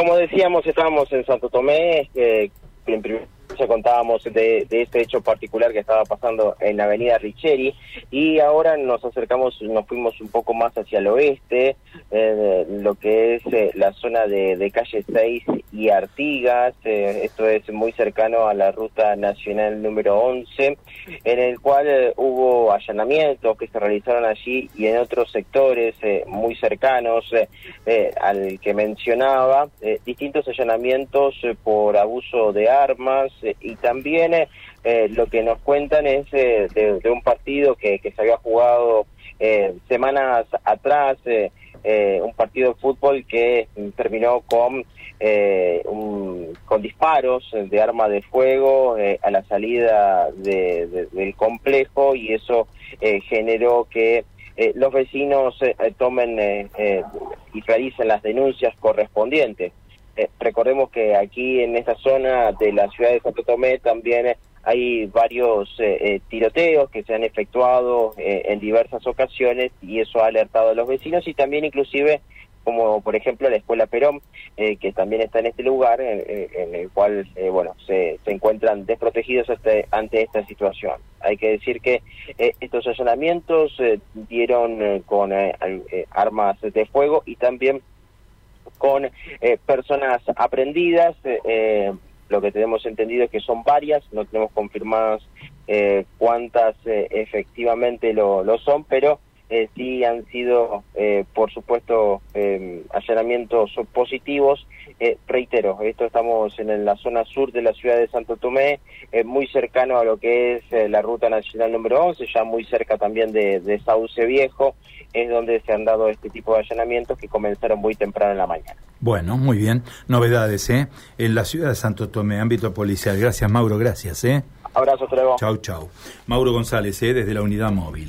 Como decíamos, estábamos en Santo Tomé, eh, en primer contábamos de, este hecho particular que estaba pasando en la avenida Richeri y ahora nos acercamos, nos fuimos un poco más hacia el oeste, eh, lo que es eh, la zona de, calle 6 y Artigas, eh, esto es muy cercano a la ruta nacional número 11, en el cual hubo allanamientos que se realizaron allí y en otros sectores muy cercanos al que mencionaba, distintos allanamientos por abuso de armas, y también eh, eh, lo que nos cuentan es eh, de, un partido que, que se había jugado semanas atrás, un partido de fútbol que terminó con, con disparos de arma de fuego a la salida del complejo y eso generó que los vecinos tomen y realicen las denuncias correspondientes. Eh, recordemos que aquí en esta zona de la ciudad de Santo Tomé también hay varios eh, eh, tiroteos que se han efectuado en diversas ocasiones y eso ha alertado a los vecinos y también inclusive como por ejemplo la escuela Perón que también está en este lugar en, el cual bueno se, se, encuentran desprotegidos ante esta situación hay que decir que estos allanamientos dieron con armas de fuego y también con eh, personas aprendidas. Eh, eh, lo que tenemos entendido es que son varias, no tenemos confirmadas cuántas efectivamente lo, son, pero sí han sido, por supuesto, allanamientos positivos. reitero, esto estamos en la zona sur de la ciudad de Santo Tomé, muy cercano a lo que es la ruta nacional número 11, ya muy cerca también de, de Sauce Viejo es donde se han dado este tipo de allanamientos que comenzaron muy temprano en la mañana. Bueno, muy bien. Novedades, ¿eh? En la ciudad de Santo Tomé, ámbito policial. Gracias, Mauro, gracias, ¿eh? Abrazo. Chau, chau. Mauro González, ¿eh? Desde la unidad móvil.